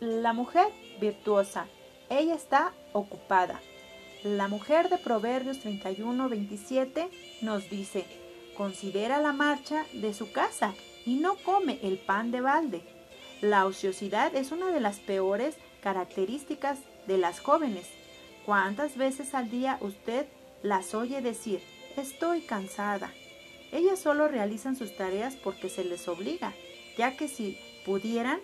La mujer virtuosa, ella está ocupada. La mujer de Proverbios 31, 27 nos dice, considera la marcha de su casa y no come el pan de balde. La ociosidad es una de las peores características de las jóvenes. ¿Cuántas veces al día usted las oye decir, estoy cansada? Ellas solo realizan sus tareas porque se les obliga, ya que si pudieran,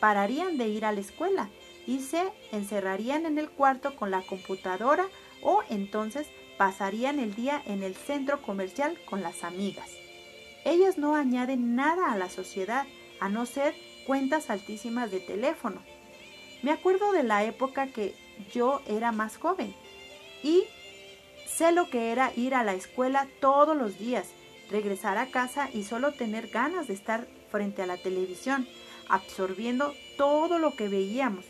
pararían de ir a la escuela y se encerrarían en el cuarto con la computadora o entonces pasarían el día en el centro comercial con las amigas. Ellas no añaden nada a la sociedad, a no ser cuentas altísimas de teléfono. Me acuerdo de la época que yo era más joven y sé lo que era ir a la escuela todos los días, regresar a casa y solo tener ganas de estar frente a la televisión, absorbiendo todo lo que veíamos.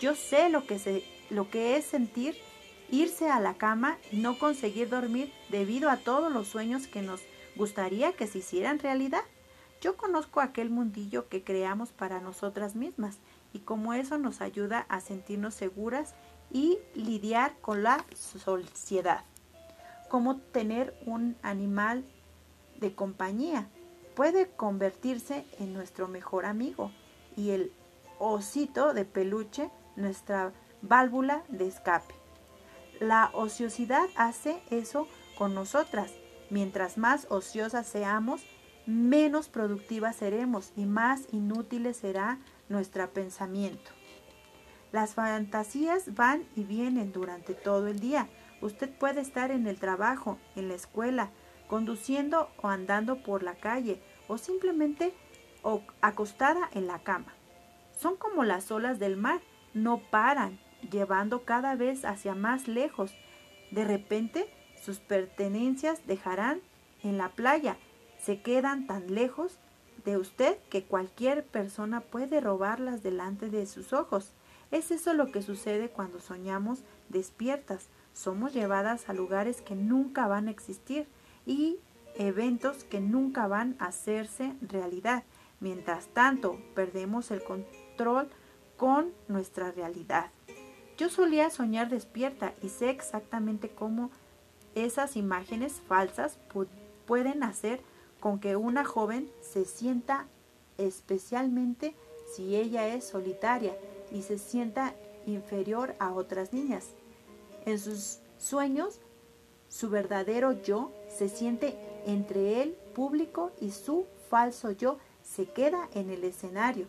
Yo sé lo que, es sentir irse a la cama y no conseguir dormir debido a todos los sueños que nos gustaría que se hicieran realidad. Yo conozco aquel mundillo que creamos para nosotras mismas y como eso nos ayuda a sentirnos seguras y lidiar con la sociedad. Como tener un animal de compañía puede convertirse en nuestro mejor amigo y el osito de peluche nuestra válvula de escape. La ociosidad hace eso con nosotras. Mientras más ociosas seamos, menos productivas seremos y más inútiles será nuestro pensamiento. Las fantasías van y vienen durante todo el día. Usted puede estar en el trabajo, en la escuela, conduciendo o andando por la calle o simplemente acostada en la cama. Son como las olas del mar, no paran, llevando cada vez hacia más lejos. De repente, sus pertenencias dejarán en la playa, se quedan tan lejos de usted que cualquier persona puede robarlas delante de sus ojos. Es eso lo que sucede cuando soñamos despiertas. Somos llevadas a lugares que nunca van a existir y eventos que nunca van a hacerse realidad. Mientras tanto, perdemos el control con nuestra realidad. Yo solía soñar despierta y sé exactamente cómo esas imágenes falsas pueden hacer con que una joven se sienta especialmente si ella es solitaria y se sienta inferior a otras niñas. En sus sueños, su verdadero yo se siente entre el público y su falso yo se queda en el escenario.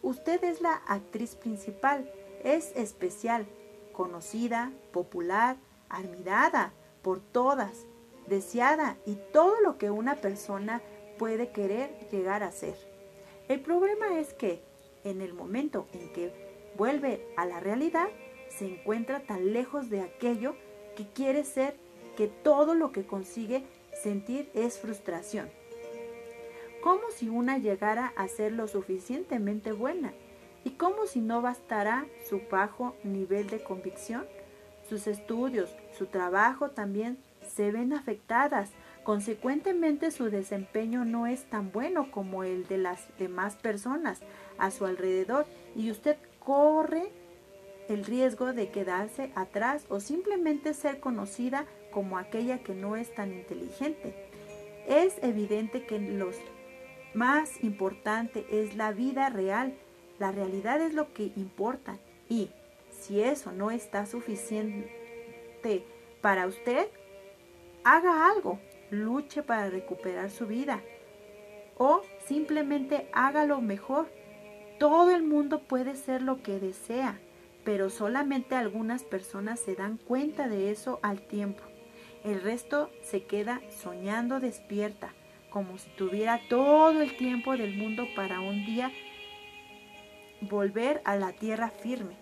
Usted es la actriz principal es especial, conocida, popular, admirada por todas, deseada y todo lo que una persona puede querer llegar a ser. El problema es que en el momento en que vuelve a la realidad, se encuentra tan lejos de aquello que quiere ser que todo lo que consigue sentir es frustración. Como si una llegara a ser lo suficientemente buena ¿Y cómo si no bastará su bajo nivel de convicción? Sus estudios, su trabajo también se ven afectadas. Consecuentemente su desempeño no es tan bueno como el de las demás personas a su alrededor y usted corre el riesgo de quedarse atrás o simplemente ser conocida como aquella que no es tan inteligente. Es evidente que lo más importante es la vida real la realidad es lo que importa y si eso no está suficiente para usted, haga algo, luche para recuperar su vida o simplemente hágalo mejor. Todo el mundo puede ser lo que desea, pero solamente algunas personas se dan cuenta de eso al tiempo. El resto se queda soñando despierta, como si tuviera todo el tiempo del mundo para un día volver a la tierra firme.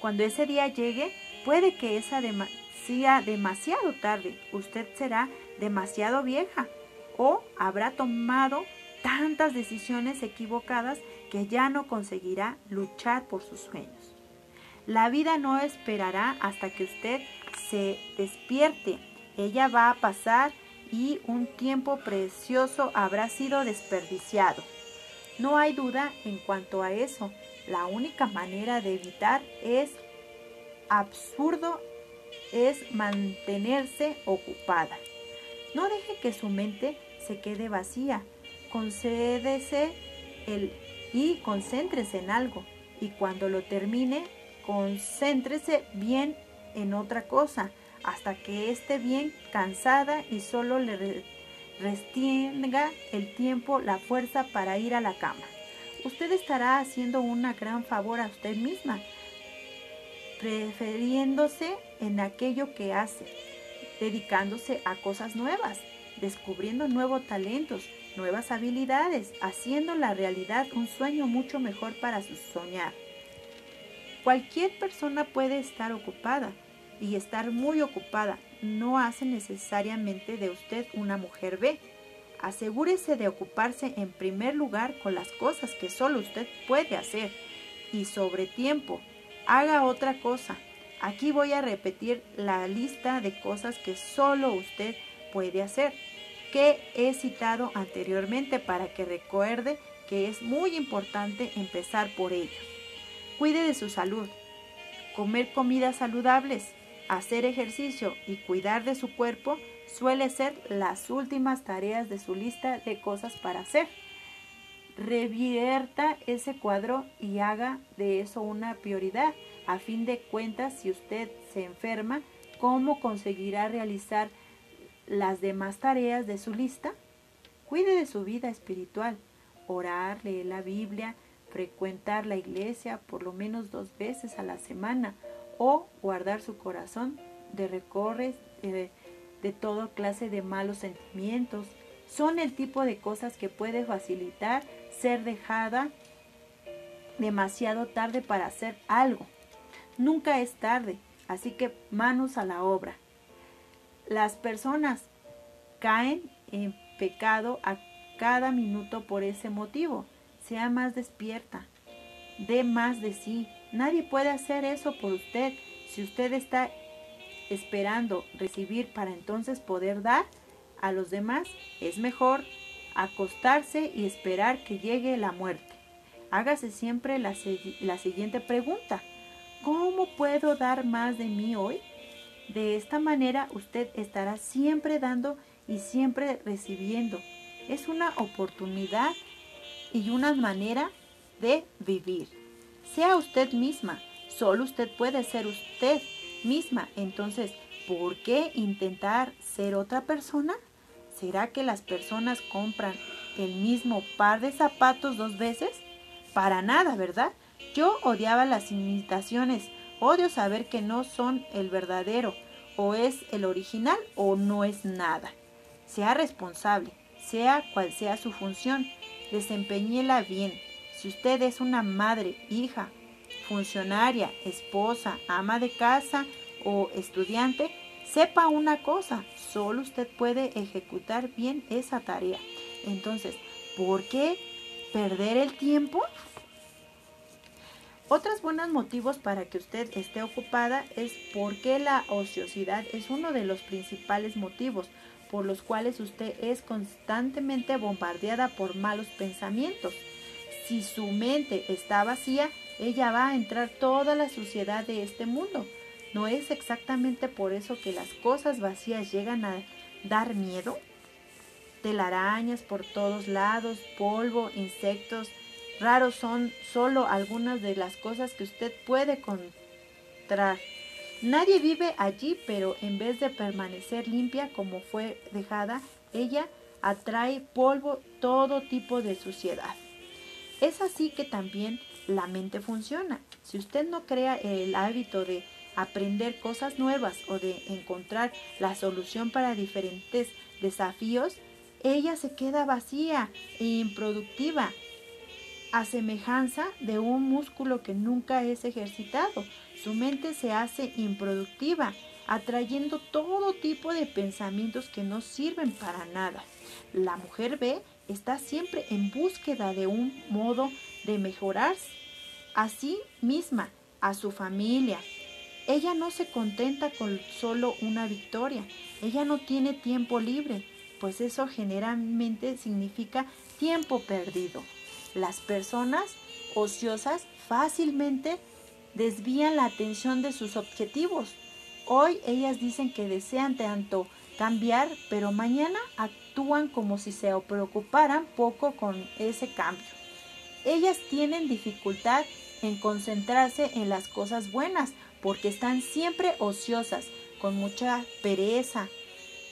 Cuando ese día llegue, puede que sea demasiado tarde, usted será demasiado vieja o habrá tomado tantas decisiones equivocadas que ya no conseguirá luchar por sus sueños. La vida no esperará hasta que usted se despierte. Ella va a pasar y un tiempo precioso habrá sido desperdiciado. No hay duda en cuanto a eso. La única manera de evitar es absurdo es mantenerse ocupada. No deje que su mente se quede vacía. Concédese y concéntrese en algo. Y cuando lo termine, concéntrese bien en otra cosa, hasta que esté bien cansada y solo le restringa el tiempo, la fuerza para ir a la cama. Usted estará haciendo un gran favor a usted misma, prefiriéndose en aquello que hace, dedicándose a cosas nuevas, descubriendo nuevos talentos, nuevas habilidades, haciendo la realidad un sueño mucho mejor para su soñar. Cualquier persona puede estar ocupada y estar muy ocupada no hace necesariamente de usted una mujer B. Asegúrese de ocuparse en primer lugar con las cosas que solo usted puede hacer y sobre tiempo. Haga otra cosa. Aquí voy a repetir la lista de cosas que solo usted puede hacer que he citado anteriormente para que recuerde que es muy importante empezar por ello. Cuide de su salud. Comer comidas saludables, hacer ejercicio y cuidar de su cuerpo suele ser las últimas tareas de su lista de cosas para hacer. Revierta ese cuadro y haga de eso una prioridad. A fin de cuentas, si usted se enferma, ¿cómo conseguirá realizar las demás tareas de su lista? Cuide de su vida espiritual, orar, leer la Biblia, frecuentar la iglesia por lo menos dos veces a la semana o guardar su corazón de recorres de, de toda clase de malos sentimientos. Son el tipo de cosas que puede facilitar ser dejada demasiado tarde para hacer algo. Nunca es tarde, así que manos a la obra. Las personas caen en pecado a cada minuto por ese motivo. Sea más despierta, dé más de sí. Nadie puede hacer eso por usted. Si usted está esperando recibir para entonces poder dar a los demás, es mejor acostarse y esperar que llegue la muerte. Hágase siempre la, la siguiente pregunta. ¿Cómo puedo dar más de mí hoy? De esta manera usted estará siempre dando y siempre recibiendo. Es una oportunidad y una manera de vivir. Sea usted misma. Solo usted puede ser usted misma. Entonces, ¿por qué intentar ser otra persona? ¿Será que las personas compran el mismo par de zapatos dos veces? Para nada, ¿verdad? Yo odiaba las imitaciones Odio saber que no son el verdadero, o es el original o no es nada. Sea responsable, sea cual sea su función, desempeñela bien. Si usted es una madre, hija, funcionaria, esposa, ama de casa o estudiante, sepa una cosa, solo usted puede ejecutar bien esa tarea. Entonces, ¿por qué perder el tiempo? Otros buenos motivos para que usted esté ocupada es porque la ociosidad es uno de los principales motivos por los cuales usted es constantemente bombardeada por malos pensamientos. Si su mente está vacía, ella va a entrar toda la suciedad de este mundo. ¿No es exactamente por eso que las cosas vacías llegan a dar miedo? Telarañas por todos lados, polvo, insectos, Raros son solo algunas de las cosas que usted puede encontrar. Nadie vive allí, pero en vez de permanecer limpia como fue dejada, ella atrae polvo, todo tipo de suciedad. Es así que también la mente funciona. Si usted no crea el hábito de aprender cosas nuevas o de encontrar la solución para diferentes desafíos, ella se queda vacía e improductiva a semejanza de un músculo que nunca es ejercitado. Su mente se hace improductiva, atrayendo todo tipo de pensamientos que no sirven para nada. La mujer B está siempre en búsqueda de un modo de mejorar a sí misma, a su familia. Ella no se contenta con solo una victoria. Ella no tiene tiempo libre, pues eso generalmente significa tiempo perdido. Las personas ociosas fácilmente desvían la atención de sus objetivos. Hoy ellas dicen que desean tanto cambiar, pero mañana actúan como si se preocuparan poco con ese cambio. Ellas tienen dificultad en concentrarse en las cosas buenas porque están siempre ociosas, con mucha pereza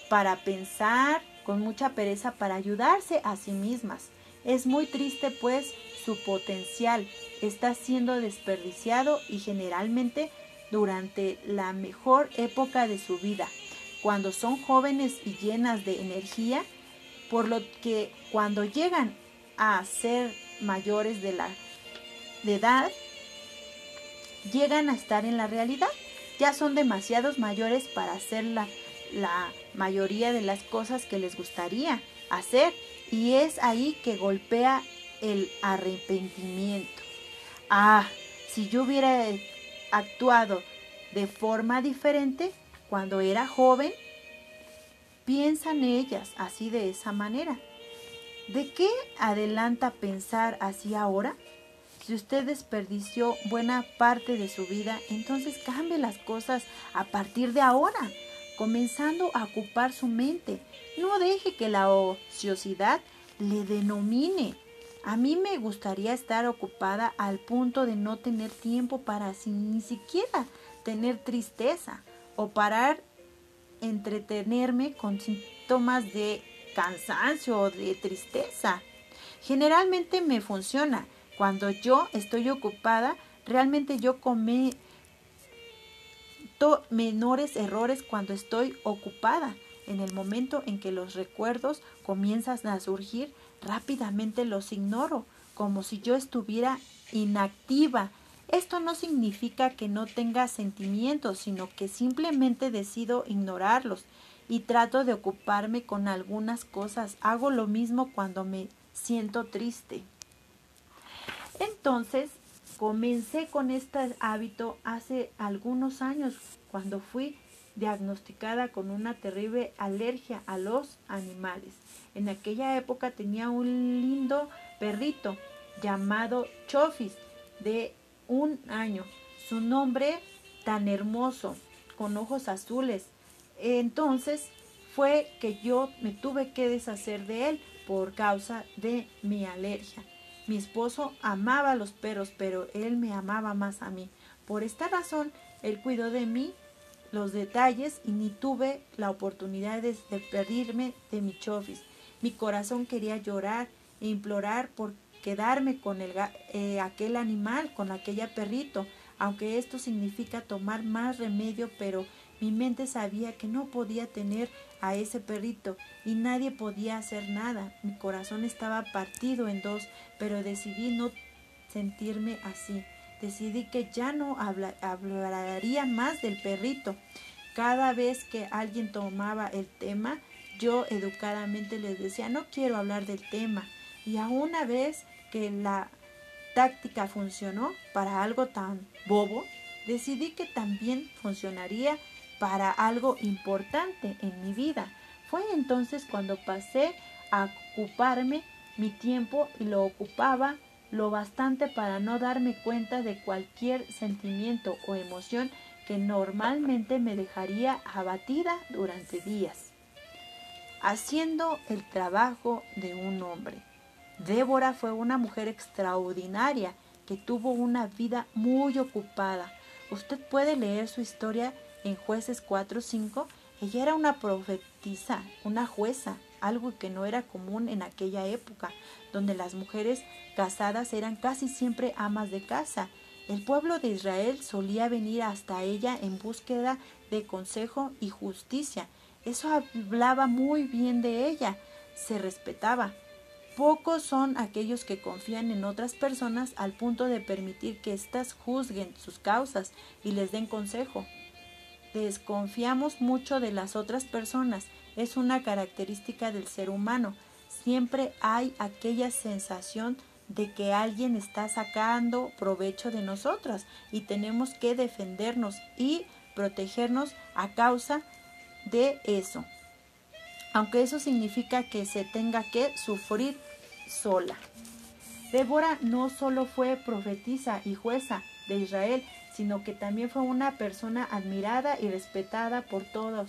para pensar, con mucha pereza para ayudarse a sí mismas. Es muy triste pues su potencial. Está siendo desperdiciado y generalmente durante la mejor época de su vida, cuando son jóvenes y llenas de energía, por lo que cuando llegan a ser mayores de la de edad, llegan a estar en la realidad. Ya son demasiados mayores para hacer la, la mayoría de las cosas que les gustaría hacer y es ahí que golpea el arrepentimiento. Ah, si yo hubiera actuado de forma diferente cuando era joven, piensan ellas así de esa manera. ¿De qué adelanta pensar así ahora? Si usted desperdició buena parte de su vida, entonces cambie las cosas a partir de ahora, comenzando a ocupar su mente. No deje que la ociosidad le denomine. A mí me gustaría estar ocupada al punto de no tener tiempo para ni siquiera tener tristeza o parar entretenerme con síntomas de cansancio o de tristeza. Generalmente me funciona cuando yo estoy ocupada, realmente yo menores errores cuando estoy ocupada. En el momento en que los recuerdos comienzan a surgir, rápidamente los ignoro, como si yo estuviera inactiva. Esto no significa que no tenga sentimientos, sino que simplemente decido ignorarlos y trato de ocuparme con algunas cosas. Hago lo mismo cuando me siento triste. Entonces, comencé con este hábito hace algunos años, cuando fui diagnosticada con una terrible alergia a los animales. En aquella época tenía un lindo perrito llamado Chofis de un año. Su nombre tan hermoso, con ojos azules. Entonces fue que yo me tuve que deshacer de él por causa de mi alergia. Mi esposo amaba los perros, pero él me amaba más a mí. Por esta razón, él cuidó de mí los detalles y ni tuve la oportunidad de despedirme de mi chofis. Mi corazón quería llorar e implorar por quedarme con el, eh, aquel animal, con aquella perrito, aunque esto significa tomar más remedio, pero mi mente sabía que no podía tener a ese perrito y nadie podía hacer nada. Mi corazón estaba partido en dos, pero decidí no sentirme así. Decidí que ya no hablaría más del perrito. Cada vez que alguien tomaba el tema, yo educadamente les decía, no quiero hablar del tema. Y a una vez que la táctica funcionó para algo tan bobo, decidí que también funcionaría para algo importante en mi vida. Fue entonces cuando pasé a ocuparme mi tiempo y lo ocupaba lo bastante para no darme cuenta de cualquier sentimiento o emoción que normalmente me dejaría abatida durante días. Haciendo el trabajo de un hombre. Débora fue una mujer extraordinaria que tuvo una vida muy ocupada. Usted puede leer su historia en jueces 4.5. Ella era una profetisa, una jueza, algo que no era común en aquella época, donde las mujeres casadas eran casi siempre amas de casa. El pueblo de Israel solía venir hasta ella en búsqueda de consejo y justicia. Eso hablaba muy bien de ella, se respetaba. Pocos son aquellos que confían en otras personas al punto de permitir que éstas juzguen sus causas y les den consejo. Desconfiamos mucho de las otras personas, es una característica del ser humano. Siempre hay aquella sensación de que alguien está sacando provecho de nosotras y tenemos que defendernos y protegernos a causa de eso. Aunque eso significa que se tenga que sufrir sola. Débora no solo fue profetisa y jueza de Israel, sino que también fue una persona admirada y respetada por todos.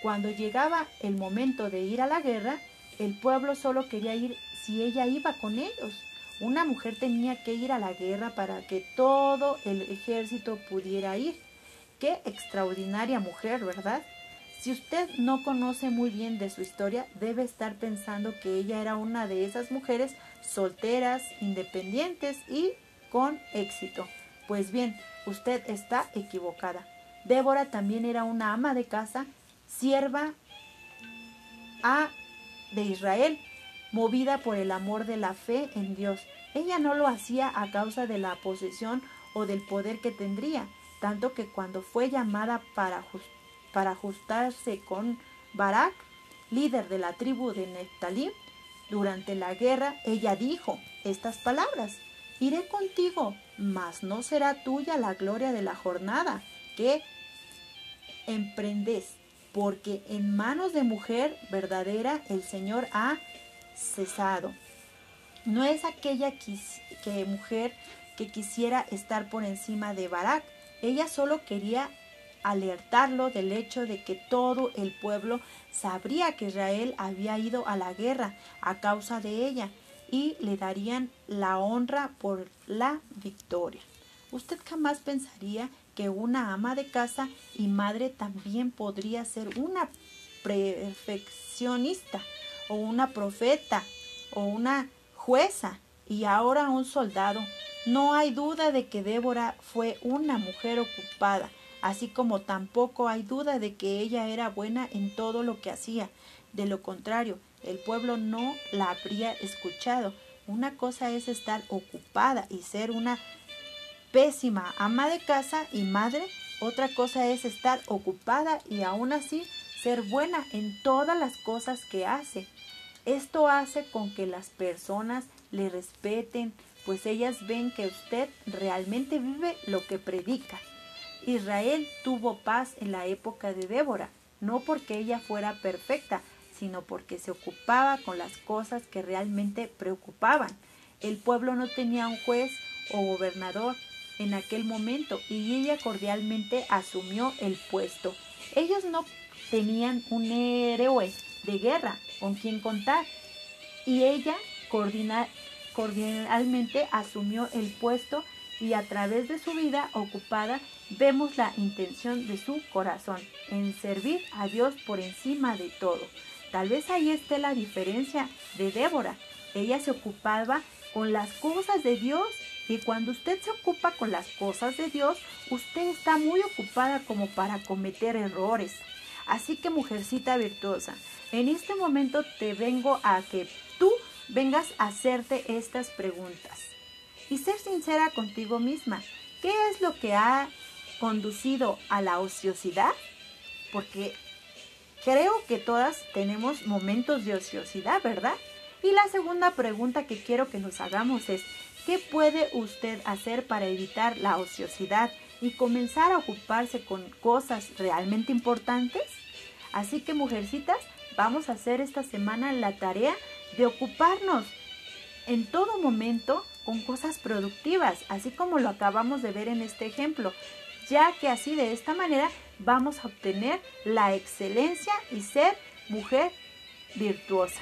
Cuando llegaba el momento de ir a la guerra, el pueblo solo quería ir si ella iba con ellos. Una mujer tenía que ir a la guerra para que todo el ejército pudiera ir. Qué extraordinaria mujer, ¿verdad? Si usted no conoce muy bien de su historia, debe estar pensando que ella era una de esas mujeres solteras, independientes y con éxito. Pues bien, usted está equivocada. Débora también era una ama de casa, sierva a de Israel, movida por el amor de la fe en Dios. Ella no lo hacía a causa de la posesión o del poder que tendría, tanto que cuando fue llamada para, para ajustarse con Barak, líder de la tribu de Neftalí, durante la guerra, ella dijo estas palabras, Iré contigo, mas no será tuya la gloria de la jornada que emprendes, porque en manos de mujer verdadera el Señor ha cesado. No es aquella que, mujer que quisiera estar por encima de Barak. Ella solo quería alertarlo del hecho de que todo el pueblo sabría que Israel había ido a la guerra a causa de ella y le darían la honra por la victoria. Usted jamás pensaría que una ama de casa y madre también podría ser una perfeccionista o una profeta o una jueza y ahora un soldado. No hay duda de que Débora fue una mujer ocupada, así como tampoco hay duda de que ella era buena en todo lo que hacía. De lo contrario, el pueblo no la habría escuchado. Una cosa es estar ocupada y ser una pésima ama de casa y madre, otra cosa es estar ocupada y aún así ser buena en todas las cosas que hace. Esto hace con que las personas le respeten, pues ellas ven que usted realmente vive lo que predica. Israel tuvo paz en la época de Débora, no porque ella fuera perfecta, sino porque se ocupaba con las cosas que realmente preocupaban. El pueblo no tenía un juez o gobernador en aquel momento y ella cordialmente asumió el puesto. Ellos no tenían un héroe de guerra con quien contar y ella cordialmente asumió el puesto y a través de su vida ocupada vemos la intención de su corazón en servir a Dios por encima de todo. Tal vez ahí esté la diferencia de Débora. Ella se ocupaba con las cosas de Dios y cuando usted se ocupa con las cosas de Dios, usted está muy ocupada como para cometer errores. Así que mujercita virtuosa, en este momento te vengo a que tú vengas a hacerte estas preguntas y ser sincera contigo misma. ¿Qué es lo que ha conducido a la ociosidad? Porque creo que todas tenemos momentos de ociosidad, ¿verdad? Y la segunda pregunta que quiero que nos hagamos es, ¿qué puede usted hacer para evitar la ociosidad y comenzar a ocuparse con cosas realmente importantes? Así que mujercitas, vamos a hacer esta semana la tarea de ocuparnos en todo momento con cosas productivas, así como lo acabamos de ver en este ejemplo, ya que así de esta manera vamos a obtener la excelencia y ser mujer virtuosa.